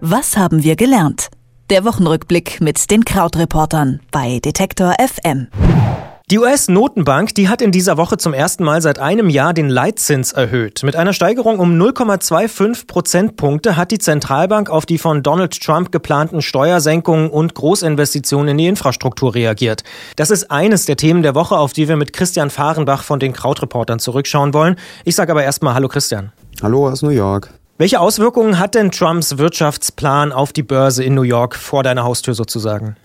Was haben wir gelernt? Der Wochenrückblick mit den Krautreportern bei Detektor FM. Die US-Notenbank, die hat in dieser Woche zum ersten Mal seit einem Jahr den Leitzins erhöht. Mit einer Steigerung um 0,25 Prozentpunkte hat die Zentralbank auf die von Donald Trump geplanten Steuersenkungen und Großinvestitionen in die Infrastruktur reagiert. Das ist eines der Themen der Woche, auf die wir mit Christian Fahrenbach von den Krautreportern zurückschauen wollen. Ich sage aber erstmal Hallo Christian. Hallo aus New York. Welche Auswirkungen hat denn Trumps Wirtschaftsplan auf die Börse in New York vor deiner Haustür sozusagen?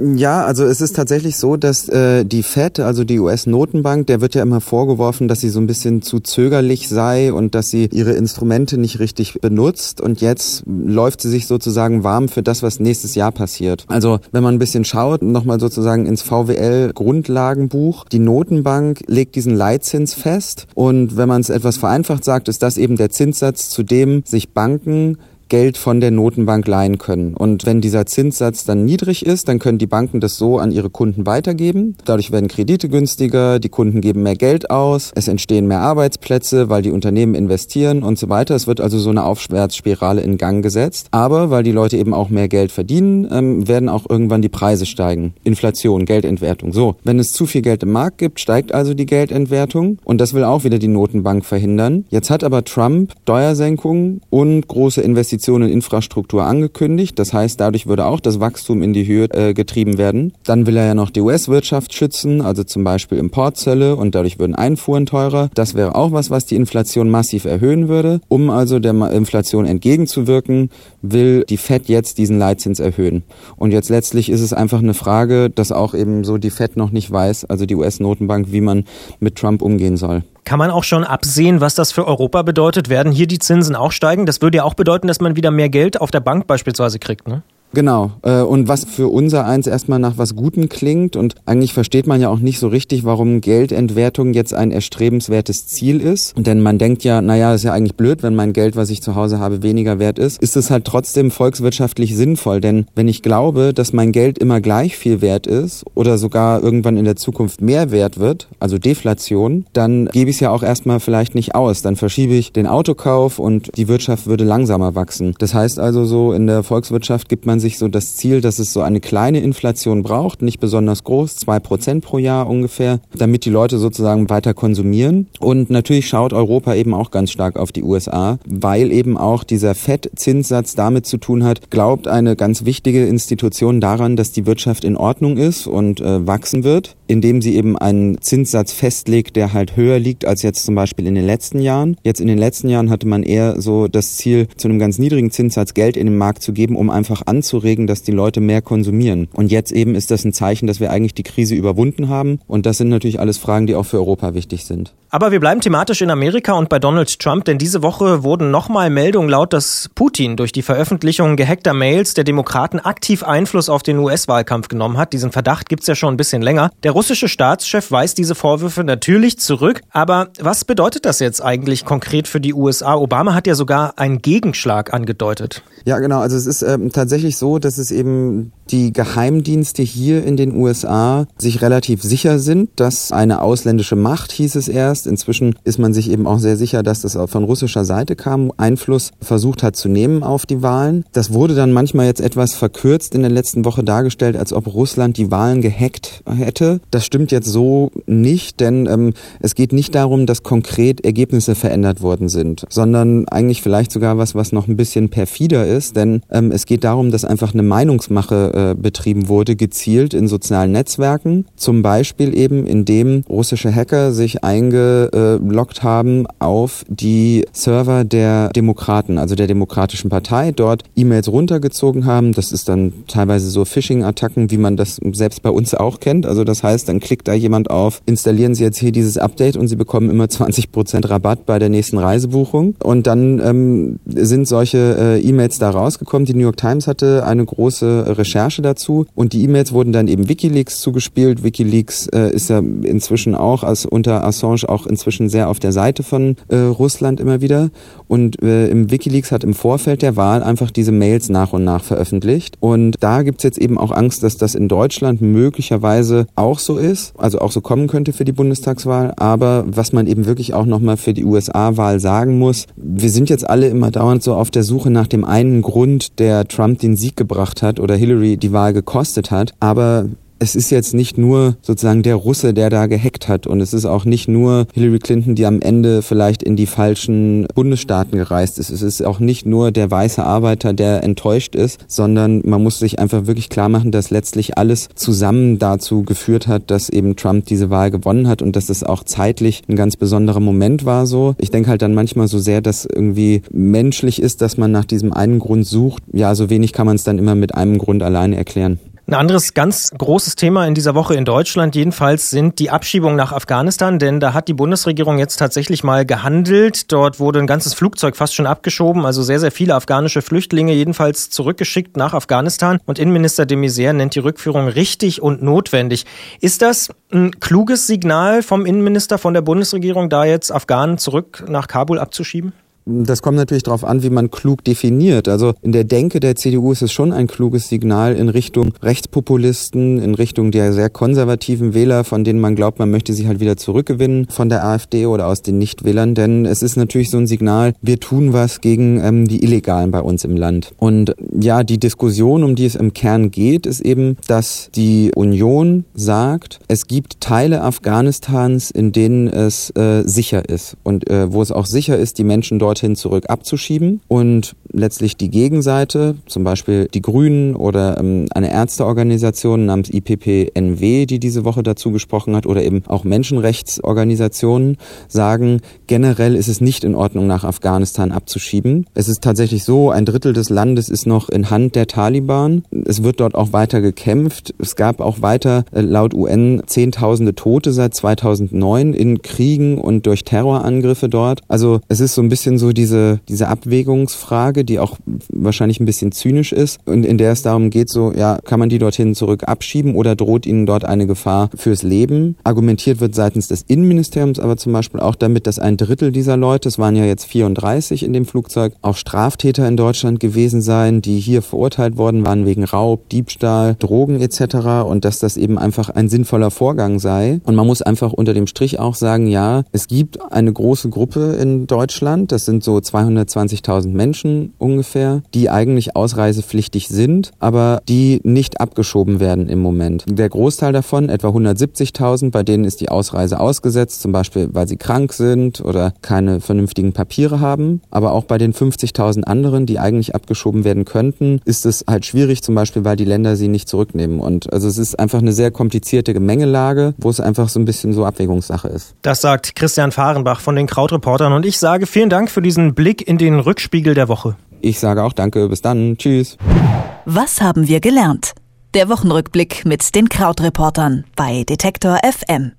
Ja, also es ist tatsächlich so, dass äh, die Fed, also die US-Notenbank, der wird ja immer vorgeworfen, dass sie so ein bisschen zu zögerlich sei und dass sie ihre Instrumente nicht richtig benutzt. Und jetzt läuft sie sich sozusagen warm für das, was nächstes Jahr passiert. Also wenn man ein bisschen schaut, nochmal sozusagen ins VWL-Grundlagenbuch, die Notenbank legt diesen Leitzins fest. Und wenn man es etwas vereinfacht sagt, ist das eben der Zinssatz, zu dem sich Banken Geld von der Notenbank leihen können. Und wenn dieser Zinssatz dann niedrig ist, dann können die Banken das so an ihre Kunden weitergeben. Dadurch werden Kredite günstiger, die Kunden geben mehr Geld aus, es entstehen mehr Arbeitsplätze, weil die Unternehmen investieren und so weiter. Es wird also so eine Aufwärtsspirale in Gang gesetzt. Aber weil die Leute eben auch mehr Geld verdienen, ähm, werden auch irgendwann die Preise steigen. Inflation, Geldentwertung. So, wenn es zu viel Geld im Markt gibt, steigt also die Geldentwertung und das will auch wieder die Notenbank verhindern. Jetzt hat aber Trump Steuersenkungen und große Investitionen Investitionen in Infrastruktur angekündigt. Das heißt, dadurch würde auch das Wachstum in die Höhe äh, getrieben werden. Dann will er ja noch die US-Wirtschaft schützen, also zum Beispiel Importzölle und dadurch würden Einfuhren teurer. Das wäre auch was, was die Inflation massiv erhöhen würde. Um also der Inflation entgegenzuwirken, will die Fed jetzt diesen Leitzins erhöhen. Und jetzt letztlich ist es einfach eine Frage, dass auch eben so die Fed noch nicht weiß, also die US-Notenbank, wie man mit Trump umgehen soll. Kann man auch schon absehen, was das für Europa bedeutet? Werden hier die Zinsen auch steigen? Das würde ja auch bedeuten, dass man wieder mehr Geld auf der Bank beispielsweise kriegt, ne? Genau. Äh, und was für unser eins erstmal nach was Guten klingt und eigentlich versteht man ja auch nicht so richtig, warum Geldentwertung jetzt ein erstrebenswertes Ziel ist. Denn man denkt ja, naja, ist ja eigentlich blöd, wenn mein Geld, was ich zu Hause habe, weniger wert ist. Ist es halt trotzdem volkswirtschaftlich sinnvoll. Denn wenn ich glaube, dass mein Geld immer gleich viel wert ist oder sogar irgendwann in der Zukunft mehr wert wird, also Deflation, dann gebe ich es ja auch erstmal vielleicht nicht aus. Dann verschiebe ich den Autokauf und die Wirtschaft würde langsamer wachsen. Das heißt also so, in der Volkswirtschaft gibt man man sich so das Ziel, dass es so eine kleine Inflation braucht, nicht besonders groß, zwei Prozent pro Jahr ungefähr, damit die Leute sozusagen weiter konsumieren. Und natürlich schaut Europa eben auch ganz stark auf die USA, weil eben auch dieser FED-Zinssatz damit zu tun hat, glaubt eine ganz wichtige Institution daran, dass die Wirtschaft in Ordnung ist und äh, wachsen wird, indem sie eben einen Zinssatz festlegt, der halt höher liegt als jetzt zum Beispiel in den letzten Jahren. Jetzt in den letzten Jahren hatte man eher so das Ziel, zu einem ganz niedrigen Zinssatz Geld in den Markt zu geben, um einfach anzunehmen, anzuregen, dass die Leute mehr konsumieren. Und jetzt eben ist das ein Zeichen, dass wir eigentlich die Krise überwunden haben. Und das sind natürlich alles Fragen, die auch für Europa wichtig sind. Aber wir bleiben thematisch in Amerika und bei Donald Trump, denn diese Woche wurden nochmal Meldungen laut, dass Putin durch die Veröffentlichung gehackter Mails der Demokraten aktiv Einfluss auf den US-Wahlkampf genommen hat. Diesen Verdacht gibt es ja schon ein bisschen länger. Der russische Staatschef weist diese Vorwürfe natürlich zurück. Aber was bedeutet das jetzt eigentlich konkret für die USA? Obama hat ja sogar einen Gegenschlag angedeutet. Ja, genau. Also es ist ähm, tatsächlich so, dass es eben die Geheimdienste hier in den USA sich relativ sicher sind, dass eine ausländische Macht, hieß es erst, inzwischen ist man sich eben auch sehr sicher, dass das von russischer Seite kam, Einfluss versucht hat zu nehmen auf die Wahlen. Das wurde dann manchmal jetzt etwas verkürzt in der letzten Woche dargestellt, als ob Russland die Wahlen gehackt hätte. Das stimmt jetzt so nicht, denn ähm, es geht nicht darum, dass konkret Ergebnisse verändert worden sind, sondern eigentlich vielleicht sogar was, was noch ein bisschen perfider ist, denn ähm, es geht darum, dass einfach eine Meinungsmache äh, betrieben wurde, gezielt in sozialen Netzwerken. Zum Beispiel eben, indem russische Hacker sich eingeloggt haben auf die Server der Demokraten, also der Demokratischen Partei, dort E-Mails runtergezogen haben. Das ist dann teilweise so Phishing-Attacken, wie man das selbst bei uns auch kennt. Also das heißt, dann klickt da jemand auf, installieren Sie jetzt hier dieses Update und Sie bekommen immer 20% Rabatt bei der nächsten Reisebuchung. Und dann ähm, sind solche äh, E-Mails da rausgekommen. Die New York Times hatte eine große Recherche dazu. Und die E-Mails wurden dann eben Wikileaks zugespielt. Wikileaks äh, ist ja inzwischen auch als unter Assange auch inzwischen sehr auf der Seite von äh, Russland immer wieder. Und äh, im Wikileaks hat im Vorfeld der Wahl einfach diese Mails nach und nach veröffentlicht. Und da gibt's jetzt eben auch Angst, dass das in Deutschland möglicherweise auch so ist, also auch so kommen könnte für die Bundestagswahl, aber was man eben wirklich auch nochmal für die USA-Wahl sagen muss, wir sind jetzt alle immer dauernd so auf der Suche nach dem einen Grund, der Trump den Sieg gebracht hat oder Hillary die Wahl gekostet hat. Aber es ist jetzt nicht nur sozusagen der Russe, der da gehackt hat und es ist auch nicht nur Hillary Clinton, die am Ende vielleicht in die falschen Bundesstaaten gereist ist. Es ist auch nicht nur der weiße Arbeiter, der enttäuscht ist, sondern man muss sich einfach wirklich klar machen, dass letztlich alles zusammen dazu geführt hat, dass eben Trump diese Wahl gewonnen hat und dass es auch zeitlich ein ganz besonderer Moment war so. Ich denke halt dann manchmal so sehr, dass irgendwie menschlich ist, dass man nach diesem einen Grund sucht. Ja, so wenig kann man es dann immer mit einem Grund alleine erklären. Ein anderes ganz großes Thema in dieser Woche in Deutschland jedenfalls sind die Abschiebungen nach Afghanistan, denn da hat die Bundesregierung jetzt tatsächlich mal gehandelt. Dort wurde ein ganzes Flugzeug fast schon abgeschoben, also sehr, sehr viele afghanische Flüchtlinge jedenfalls zurückgeschickt nach Afghanistan. Und Innenminister de Maizière nennt die Rückführung richtig und notwendig. Ist das ein kluges Signal vom Innenminister, von der Bundesregierung, da jetzt Afghanen zurück nach Kabul abzuschieben? Das kommt natürlich darauf an, wie man klug definiert. Also in der Denke der CDU ist es schon ein kluges Signal in Richtung Rechtspopulisten, in Richtung der sehr konservativen Wähler, von denen man glaubt, man möchte sie halt wieder zurückgewinnen von der AfD oder aus den Nichtwählern. Denn es ist natürlich so ein Signal, wir tun was gegen ähm, die Illegalen bei uns im Land. Und ja, die Diskussion, um die es im Kern geht, ist eben, dass die Union sagt, es gibt Teile Afghanistans, in denen es äh, sicher ist und äh, wo es auch sicher ist, die Menschen dort dorthin zurück abzuschieben. Und letztlich die Gegenseite, zum Beispiel die Grünen oder ähm, eine Ärzteorganisation namens IPPNW, die diese Woche dazu gesprochen hat, oder eben auch Menschenrechtsorganisationen, sagen, generell ist es nicht in Ordnung, nach Afghanistan abzuschieben. Es ist tatsächlich so, ein Drittel des Landes ist noch in Hand der Taliban. Es wird dort auch weiter gekämpft. Es gab auch weiter äh, laut UN Zehntausende Tote seit 2009 in Kriegen und durch Terrorangriffe dort. Also es ist so ein bisschen so diese, diese Abwägungsfrage, die auch wahrscheinlich ein bisschen zynisch ist und in der es darum geht, so, ja, kann man die dorthin zurück abschieben oder droht ihnen dort eine Gefahr fürs Leben? Argumentiert wird seitens des Innenministeriums aber zum Beispiel auch damit, dass ein Drittel dieser Leute, es waren ja jetzt 34 in dem Flugzeug, auch Straftäter in Deutschland gewesen seien, die hier verurteilt worden waren wegen Raub, Diebstahl, Drogen etc. und dass das eben einfach ein sinnvoller Vorgang sei. Und man muss einfach unter dem Strich auch sagen, ja, es gibt eine große Gruppe in Deutschland, das sind so 220.000 Menschen ungefähr, die eigentlich ausreisepflichtig sind, aber die nicht abgeschoben werden im Moment. Der Großteil davon, etwa 170.000, bei denen ist die Ausreise ausgesetzt, zum Beispiel weil sie krank sind oder keine vernünftigen Papiere haben. Aber auch bei den 50.000 anderen, die eigentlich abgeschoben werden könnten, ist es halt schwierig, zum Beispiel weil die Länder sie nicht zurücknehmen. Und also es ist einfach eine sehr komplizierte Gemengelage, wo es einfach so ein bisschen so Abwägungssache ist. Das sagt Christian Fahrenbach von den Krautreportern und ich sage vielen Dank für diesen Blick in den Rückspiegel der Woche. Ich sage auch danke, bis dann, tschüss. Was haben wir gelernt? Der Wochenrückblick mit den Krautreportern bei Detektor FM.